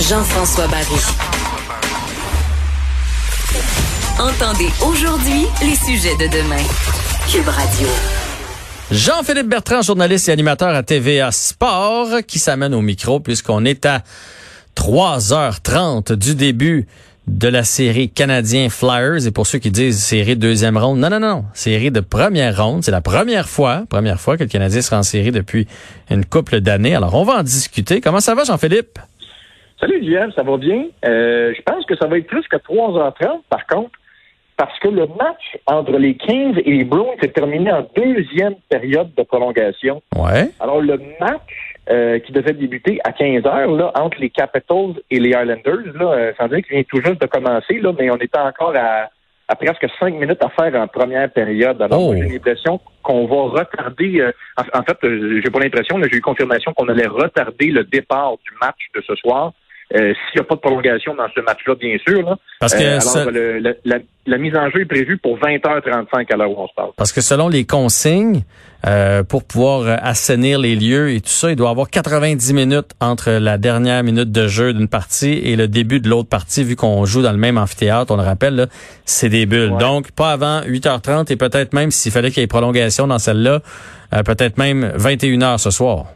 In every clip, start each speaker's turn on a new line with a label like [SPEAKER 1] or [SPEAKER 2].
[SPEAKER 1] Jean-François Barry. Entendez aujourd'hui les sujets de demain. Cube Radio.
[SPEAKER 2] Jean-Philippe Bertrand, journaliste et animateur à TVA Sport, qui s'amène au micro puisqu'on est à 3h30 du début de la série Canadien Flyers. Et pour ceux qui disent série deuxième ronde, non, non, non, série de première ronde. C'est la première fois, première fois que le Canadien sera en série depuis une couple d'années. Alors, on va en discuter. Comment ça va, Jean-Philippe?
[SPEAKER 3] Salut, Guillaume, ça va bien? Euh, je pense que ça va être plus que 3h30, par contre, parce que le match entre les Kings et les Bruins s'est terminé en deuxième période de prolongation.
[SPEAKER 2] Ouais.
[SPEAKER 3] Alors, le match euh, qui devait débuter à 15 heures là, entre les Capitals et les Islanders, là, euh, sans dire qu'il vient tout juste de commencer, là, mais on était encore à, à presque cinq minutes à faire en première période. Alors,
[SPEAKER 2] Oh.
[SPEAKER 3] j'ai l'impression qu'on va retarder. euh, en, en fait, euh, j'ai pas l'impression, là, j'ai eu confirmation qu'on allait retarder le départ du match de ce soir. Euh, S'il n'y a pas de prolongation dans ce match-là, bien sûr. Là.
[SPEAKER 2] Parce que,
[SPEAKER 3] Euh, alors, le- le- la, la mise en jeu est prévue pour 20h35 à l'heure où on se parle.
[SPEAKER 2] parce que selon les consignes, euh, pour pouvoir euh, assainir les lieux et tout ça, il doit y avoir 90 minutes entre la dernière minute de jeu d'une partie et le début de l'autre partie, vu qu'on joue dans le même amphithéâtre, on le rappelle, c'est des bulles.
[SPEAKER 3] Ouais.
[SPEAKER 2] Donc, pas avant 8h30 et peut-être même, s'il fallait qu'il y ait prolongation dans celle-là, euh, peut-être même 21h ce soir.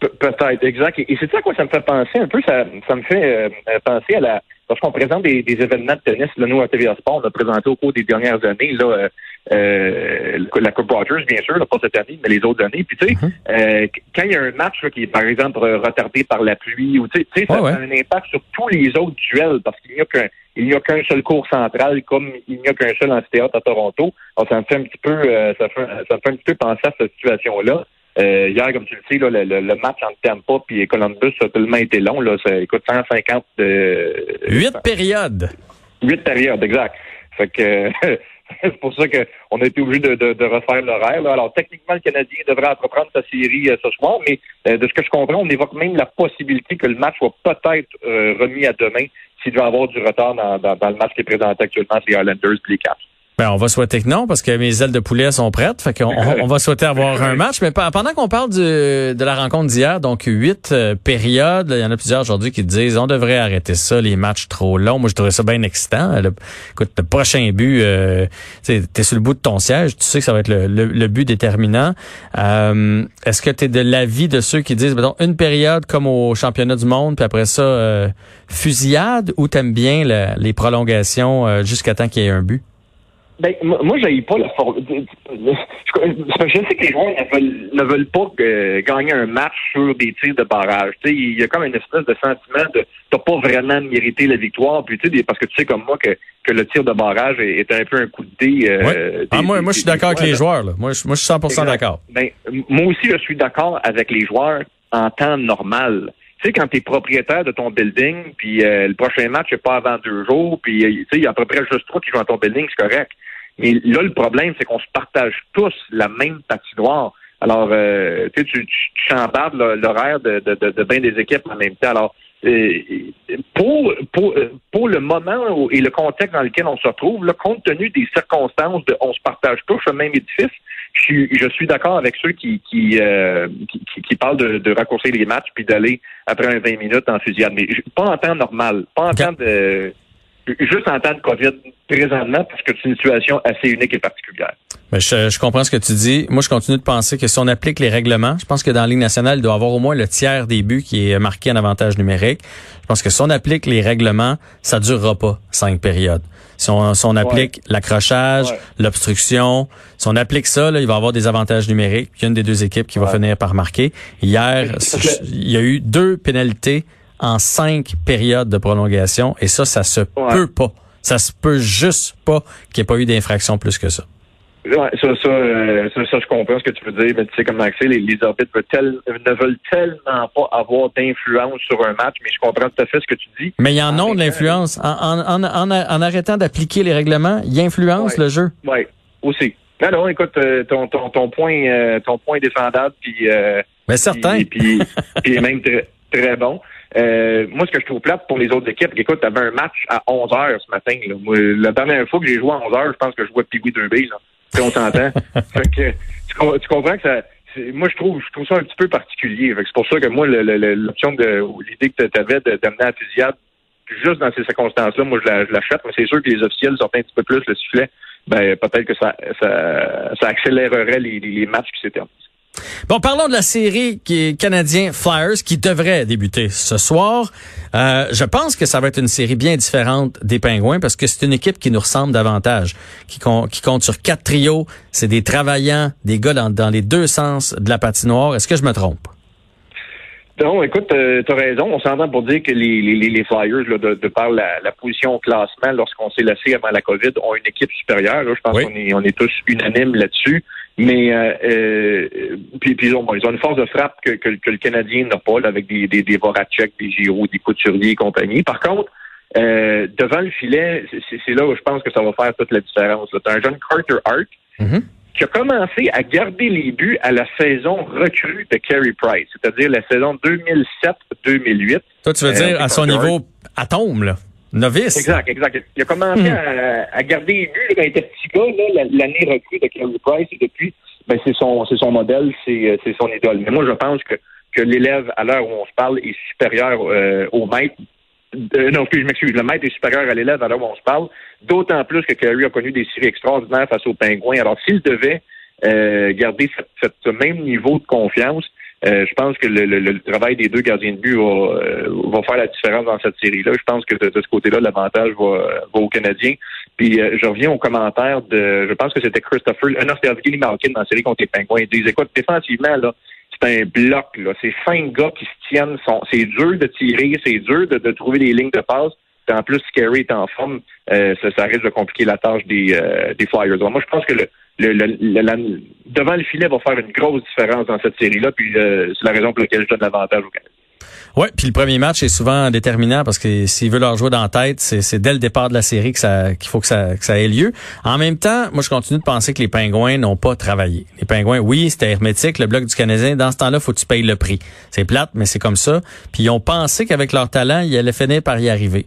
[SPEAKER 3] Pe- Peut-être, exact. Et, et c'est ça à quoi ça me fait penser un peu. Ça, ça me fait euh, euh, penser à la. Lorsqu'on présente des, des événements de tennis, là, nous à TVA Sport, on a présenté au cours des dernières années là, euh, euh, la Coupe Rogers, bien sûr, là, pas cette année, mais les autres années. Puis tu sais, euh, quand il y a un match là, qui est par exemple retardé par la pluie, ou tu sais, ça
[SPEAKER 2] Ouais,
[SPEAKER 3] a un impact sur tous les autres duels parce qu'il n'y a qu'un il n'y a qu'un seul cours central, comme il n'y a qu'un seul amphithéâtre à Toronto. Alors, ça me fait un petit peu, euh, ça, fait, ça me fait un petit peu penser à cette situation-là. Euh, hier, comme tu le sais, là, le, match entre Tampa et Columbus a tellement été long. Là, ça écoute 150 euh,
[SPEAKER 2] Huit périodes.
[SPEAKER 3] huit périodes, exact. Fait que c'est pour ça qu'on a été obligé de, de, de refaire l'horaire. là. Alors, techniquement, le Canadien devrait entreprendre sa série euh, ce soir, mais euh, de ce que je comprends, on évoque même la possibilité que le match soit peut-être remis à demain s'il doit y avoir du retard dans, dans, dans le match qui est présenté actuellement les Islanders et les Caps.
[SPEAKER 2] Ben, on va souhaiter que non, parce que mes ailes de poulet sont prêtes. Fait qu'on on, va souhaiter avoir un match. Mais pendant qu'on parle du- de la rencontre d'hier, donc huit euh, périodes, il y en a plusieurs aujourd'hui qui disent on devrait arrêter ça, les matchs trop longs. Moi, je trouvais ça bien excitant. Le- écoute, le prochain but, euh, tu es sur le bout de ton siège, tu sais que ça va être le, le- le but déterminant. Euh, Est-ce que tu es de l'avis de ceux qui disent, une période comme au championnat du monde, puis après ça, euh, fusillade, ou t'aimes bien les prolongations euh, jusqu'à temps qu'il y ait un but?
[SPEAKER 3] Ben, moi, j'aille pas la forme. Je je sais que les joueurs ne veulent, ne veulent pas euh, gagner un match sur des tirs de barrage. Tu sais, il y a comme une espèce de sentiment de t'as pas vraiment mérité la victoire. Puis tu sais, des- parce que tu sais comme moi que, que le tir de barrage est, est un peu un coup de dé. euh,
[SPEAKER 2] Ouais. Ah,
[SPEAKER 3] des-
[SPEAKER 2] moi,
[SPEAKER 3] des-
[SPEAKER 2] moi, je suis d'accord avec les
[SPEAKER 3] joueurs.
[SPEAKER 2] Là. Moi, je, moi, je suis 100
[SPEAKER 3] Exact.
[SPEAKER 2] d'accord.
[SPEAKER 3] Ben, moi aussi, je suis d'accord avec les joueurs en temps normal. Tu sais, quand tu es propriétaire de ton building, puis euh, le prochain match n'est pas avant deux jours, puis euh, tu sais, il y a à peu près juste toi qui jouent dans ton building, c'est correct. Mais là, le problème, c'est qu'on se partage tous la même patinoire. Alors, euh, tu sais, tu, tu, chambardes l'horaire de, de, de, de bien des équipes en même temps. Alors, euh, pour, pour, euh, pour le moment où- et le contexte dans lequel on se retrouve, là, compte tenu des circonstances de on se partage tous le même édifice, je suis, je suis d'accord avec ceux qui, qui, euh, qui, qui- qui parlent de, de raccourcir les matchs puis d'aller après un 20 minutes en fusillade. Mais pas en temps normal, pas en temps de... Juste en temps de COVID présentement, parce que c'est une situation assez unique et particulière.
[SPEAKER 2] Mais je, je comprends ce que tu dis. Moi, je continue de penser que si on applique les règlements, je pense que dans la Ligue nationale, il doit y avoir au moins le tiers des buts qui est marqué en avantage numérique. Je pense que si on applique les règlements, ça durera pas cinq périodes. Si on, si on applique l'accrochage,
[SPEAKER 3] Ouais.
[SPEAKER 2] l'obstruction, si on applique ça, là, il va y avoir des avantages numériques. Il y a une des deux équipes qui va finir par marquer. Hier, il y a eu deux pénalités en cinq périodes de prolongation. Et ça, ça se peut pas. Ça se peut juste pas qu'il n'y ait pas eu d'infraction plus que ça.
[SPEAKER 3] Ouais, ça, ça, euh, ça, ça, je comprends ce que tu veux dire, mais tu sais, comme Maxé, les, les arbitres veulent tel- ne veulent tellement pas avoir d'influence sur un match, mais je comprends tout à fait ce que tu dis.
[SPEAKER 2] Mais il y en a de l'influence. En, en, en, en, arrêtant d'appliquer les règlements, il influence
[SPEAKER 3] Ouais.
[SPEAKER 2] le jeu.
[SPEAKER 3] Oui, aussi. Non, non, écoute, euh, ton, ton, ton point euh, ton point est défendable, puis
[SPEAKER 2] Mais certain.
[SPEAKER 3] puis, puis, puis même très, très bon. Euh, moi, ce que je trouve plate pour les autres équipes, écoute, t'avais un match à 11 heures ce matin. Là. Moi, la dernière fois que j'ai joué à 11 heures, je pense que je jouais Pigui 2B. Là. Si on s'entend. fait que, tu, tu comprends que ça, moi, je trouve, je trouve ça un petit peu particulier. C'est pour ça que moi, l'option de l'idée que tu avais d'amener la fusillade, juste dans ces circonstances-là, moi, je l'achète, mais c'est sûr que les officiels sortent un petit peu plus le sifflet. Ben, peut-être que ça, ça, ça accélérerait les, les matchs qui s'éternisent.
[SPEAKER 2] Bon, parlons de la série qui est canadien Flyers qui devrait débuter ce soir. Euh, je pense que ça va être une série bien différente des Pingouins parce que c'est une équipe qui nous ressemble davantage, qui, qui compte sur quatre trios. C'est des travaillants, des gars dans, les deux sens de la patinoire. Est-ce que je me trompe?
[SPEAKER 3] Non, écoute, euh, tu as raison. On s'entend pour dire que les, les, Flyers, là, de, par la, position au classement, lorsqu'on s'est laissé avant la COVID, ont une équipe supérieure. Je pense qu'on est, on est tous unanimes là-dessus. Mais euh, euh, puis, puis ils, ont, ils ont une force de frappe que, que, le Canadien n'a pas, avec des, des, des Voracek, des Giro, des Couturiers et compagnie. Par contre, euh, devant le filet, c'est là où je pense que ça va faire toute la différence. Tu un jeune Carter Hart mm-hmm. qui a commencé à garder les buts à la saison recrue de Carey Price, c'est-à-dire la saison 2007-2008.
[SPEAKER 2] Toi, tu veux dire à son niveau atome, là? Novice.
[SPEAKER 3] Exact, exact. Il a commencé hmm. à, garder les buts quand il était petit gars, l'année recrue de Carey Price, et depuis, ben, c'est son, c'est son modèle, c'est, c'est son idole. Mais moi, je pense que, que l'élève, à l'heure où on se parle, est supérieur euh, au maître. Euh, non, je m'excuse, le maître est supérieur à l'élève à l'heure où on se parle, d'autant plus que Carey a connu des séries extraordinaires face aux Pingouins. Alors, s'il devait euh, garder ce même niveau de confiance, euh, je pense que le, travail des deux gardiens de but euh, va, faire la différence dans cette série-là. Je pense que de, ce côté-là, l'avantage va, va aux Canadiens. Puis euh, je reviens aux commentaires de, je pense que c'était Christopher, non, c'était dans la série contre les Penguins. Il disait, écoute, défensivement, là, c'est un bloc, là. C'est cinq gars qui se tiennent. C'est dur de tirer, c'est dur de, de, trouver des lignes de passe. En plus, Scary est en forme, ça, ça, risque de compliquer la tâche des, des Flyers. moi, je pense que le, le, devant le filet va faire une grosse différence dans cette série-là, puis euh, c'est la raison pour laquelle je donne l'avantage au Canada.
[SPEAKER 2] Oui, puis le premier match est souvent déterminant parce que s'ils veulent leur jouer dans la tête, c'est dès le départ de la série qu'il faut que ça, que ça ait lieu. En même temps, moi je continue de penser que les Pingouins n'ont pas travaillé. Les Pingouins, oui, c'était hermétique, le bloc du Canadien. Dans ce temps-là, faut que tu payes le prix. C'est plate, mais c'est comme ça. Puis ils ont pensé qu'avec leur talent, ils allaient finir par y arriver.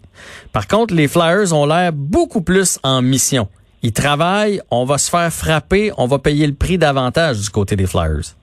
[SPEAKER 2] Par contre, les Flyers ont l'air beaucoup plus en mission ils travaillent, on va se faire frapper, on va payer le prix davantage du côté des Flyers.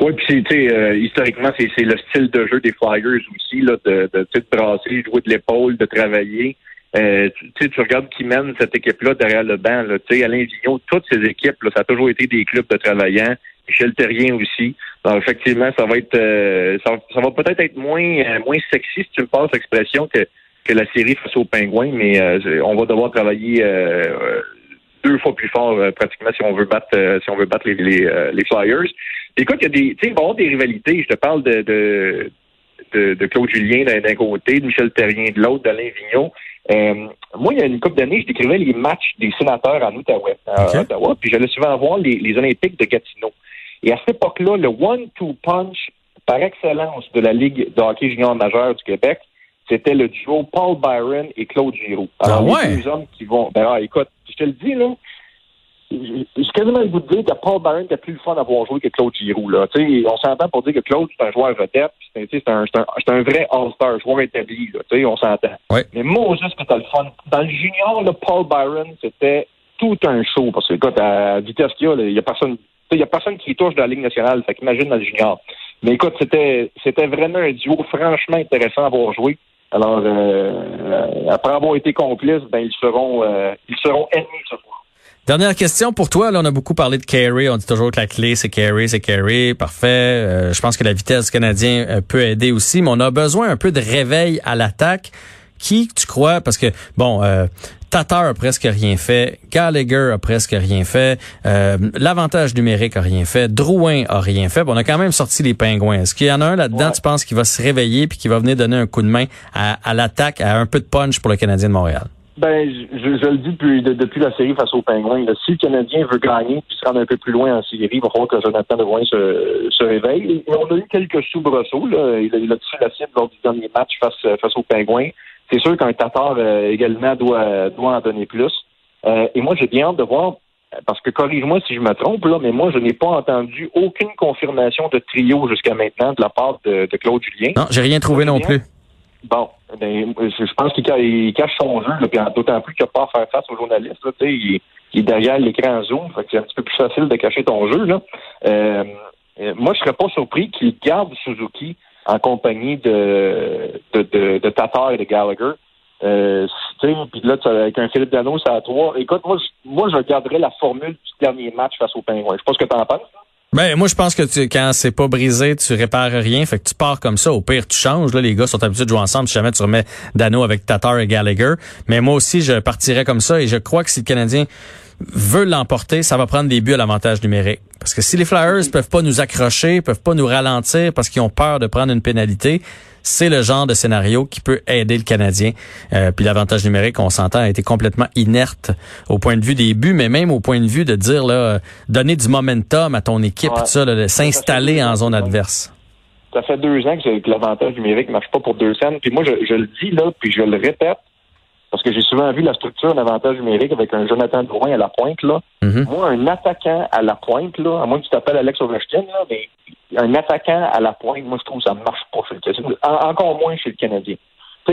[SPEAKER 3] Oui, puis tu sais, euh, historiquement, c'est le style de jeu des Flyers aussi, là, de, de, de brasser, jouer de l'épaule, de travailler. Euh, tu, tu regardes qui mène cette équipe-là derrière le banc. Là, Alain Vigneault, toutes ces équipes, là, ça a toujours été des clubs de travaillants. Michel Terrien aussi. Donc, effectivement, ça va être euh, ça, va peut-être être moins euh, moins sexy, si tu me passes l'expression, que, que la série face aux Pingouins, mais on va devoir travailler deux fois plus fort euh, pratiquement si on veut battre euh, si on veut battre les, les, euh, les Flyers. Écoute, il y a des, tu sais, bon, des rivalités. Je te parle de, de, de, Claude Julien d'un côté, de Michel Terrien de l'autre, d'Alain Vigneault. moi, il y a une couple d'années, je décrivais les matchs des sénateurs en Outaouais, Ottawa, puis j'allais souvent voir les, les Olympiques de Gatineau. Et à cette époque-là, le one-two punch par excellence de la Ligue de hockey junior majeur du Québec, c'était le duo Paul Byron et Claude Giroux.
[SPEAKER 2] Alors, ah
[SPEAKER 3] les deux hommes qui vont. Ben, ah, écoute, je te le dis, là. J'ai quasiment le goût de dire que Paul Byron était plus le fun d'avoir joué que Claude Giroux. Là. on s'entend pour dire que Claude, c'est un joueur vedette, c'est un, un, un, vrai All-Star, joueur établi. Là, on s'entend. Mais moi, juste que t'as le fun. Dans le junior, là, Paul Byron, c'était tout un show. Parce que, écoute, à vitesse qu'il y a, il y a personne. Il a personne qui touche dans la Ligue nationale. Fait qu'imagine dans le junior. Mais écoute, c'était c'était vraiment un duo franchement intéressant à avoir joué. Alors, euh, après avoir été complices, ben ils seront euh, ils seront ennemis ce soir.
[SPEAKER 2] Dernière question pour toi. Là, on a beaucoup parlé de Carey. On dit toujours que la clé, c'est Carey, c'est Carey. Parfait. Euh, je pense que la vitesse canadienne peut aider aussi, mais on a besoin un peu de réveil à l'attaque. Qui tu crois? Parce que, bon, euh, Tatar a presque rien fait. Gallagher a presque rien fait. Euh, l'avantage numérique a rien fait. Drouin a rien fait. Bon, on a quand même sorti les pingouins. Est-ce qu'il y en a un là-dedans, tu penses, qui va se réveiller puis qui va venir donner un coup de main à, l'attaque, à un peu de punch pour le Canadien de Montréal?
[SPEAKER 3] Ben, je, le dis depuis, depuis la série face aux Pingouins. si le Canadien veut gagner puis se rendre un peu plus loin en série, il va falloir que Jonathan Drouin se, se réveille. Et on a eu quelques soubresauts. Là. Il, a, il a touché la cible lors du dernier match face, face aux Pingouins. C'est sûr qu'un Tatar euh, également doit, doit en donner plus. Euh, et moi, j'ai bien hâte de voir, parce que corrige-moi si je me trompe, là, mais moi, je n'ai pas entendu aucune confirmation de trio jusqu'à maintenant de la part de, Claude Julien.
[SPEAKER 2] Non, j'ai rien trouvé non plus.
[SPEAKER 3] Bon, ben, je pense qu'il cache son jeu, d'autant plus qu'il n'a pas à faire face aux journalistes. il, est derrière l'écran Zoom, c'est un petit peu plus facile de cacher ton jeu. Là. Euh, euh, moi, je serais pas surpris qu'il garde Suzuki en compagnie de, de, Tatar et de Gallagher. Euh, puis là, avec un Philippe Dano, c'est à trois. Écoute, moi, moi, je garderais la formule du dernier match face aux Penguins. Je sais pas ce que tu en penses.
[SPEAKER 2] Ben, moi, je pense que quand c'est pas brisé, tu répares rien. Fait que tu pars comme ça. Au pire, tu changes. Là, les gars sont habitués de jouer ensemble. Si jamais tu remets Dano avec Tatar et Gallagher. Mais moi aussi, je partirais comme ça. Et je crois que si le Canadien veut l'emporter, ça va prendre des buts à l'avantage numérique. Parce que si les Flyers peuvent pas nous accrocher, peuvent pas nous ralentir parce qu'ils ont peur de prendre une pénalité, c'est le genre de scénario qui peut aider le Canadien. Euh, puis l'avantage numérique, on s'entend, a été complètement inerte au point de vue des buts, mais même au point de vue de dire là, donner du momentum à ton équipe, tout ça, de s'installer en zone adverse.
[SPEAKER 3] Ça fait deux ans que, l'avantage numérique marche pas pour deux scènes. Puis moi, je, je le dis là, puis je le répète, parce que j'ai souvent vu la structure d'avantage numérique avec un Jonathan Drouin à la pointe, là. Mm-hmm. Moi, un attaquant à la pointe, là, à moins que tu t'appelles Alex Ovechkin, là, mais un attaquant à la pointe, moi, je trouve que ça ne marche pas chez le Canadien. encore moins chez le Canadien.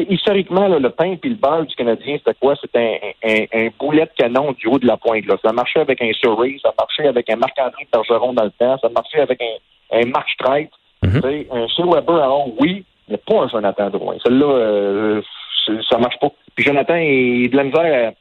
[SPEAKER 3] historiquement, là, le pain et le beurre du Canadien, c'était quoi? C'était un, boulet de canon du haut de la pointe. Là. Ça marchait avec un Surrey, ça marchait avec un Marc-André Bergeron dans le temps, ça marchait avec un, un Mark Streit. Mm-hmm. Un Sir Weber, alors oui, mais pas un Jonathan Drouin. Celui-là, euh, ça marche pas. Puis Jonathan, il, de la misère.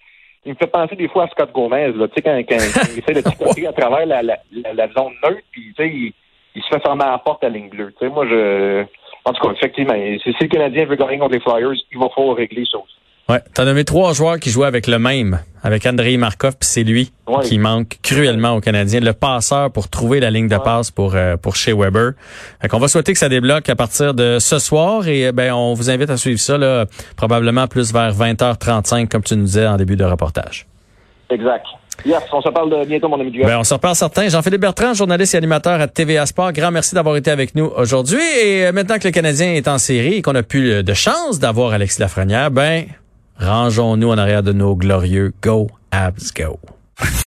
[SPEAKER 3] il me fait penser des fois à Scott Gomez, là, tu sais, quand, quand, il essaie de tricoter à travers la, la, la, zone neutre, puis tu sais, il, il, se fait fermer à la porte à ligne bleue. Tu sais, moi, je... En tout cas, effectivement, si, si le Canadien veut gagner contre les Flyers, il va falloir régler ça aussi.
[SPEAKER 2] Ouais, t'as nommé trois joueurs qui jouaient avec le même, avec Andrei Markov, puis c'est lui qui manque cruellement aux Canadiens, le passeur pour trouver la ligne de passe pour euh, pour chez Weber. Fait qu'on va souhaiter que ça débloque à partir de ce soir et ben on vous invite à suivre ça là, probablement plus vers 20h35 comme tu nous disais en début de reportage.
[SPEAKER 3] Exact. Yes, on se parle de bientôt, mon ami
[SPEAKER 2] Ben, on se reparle certain. Jean-Philippe Bertrand, journaliste et animateur à TVA Sport. Grand merci d'avoir été avec nous aujourd'hui. Et euh, maintenant que le Canadien est en série et qu'on a plus euh, de chance d'avoir Alexis Lafrenière, ben, rangeons-nous en arrière de nos glorieux Go Abs Go.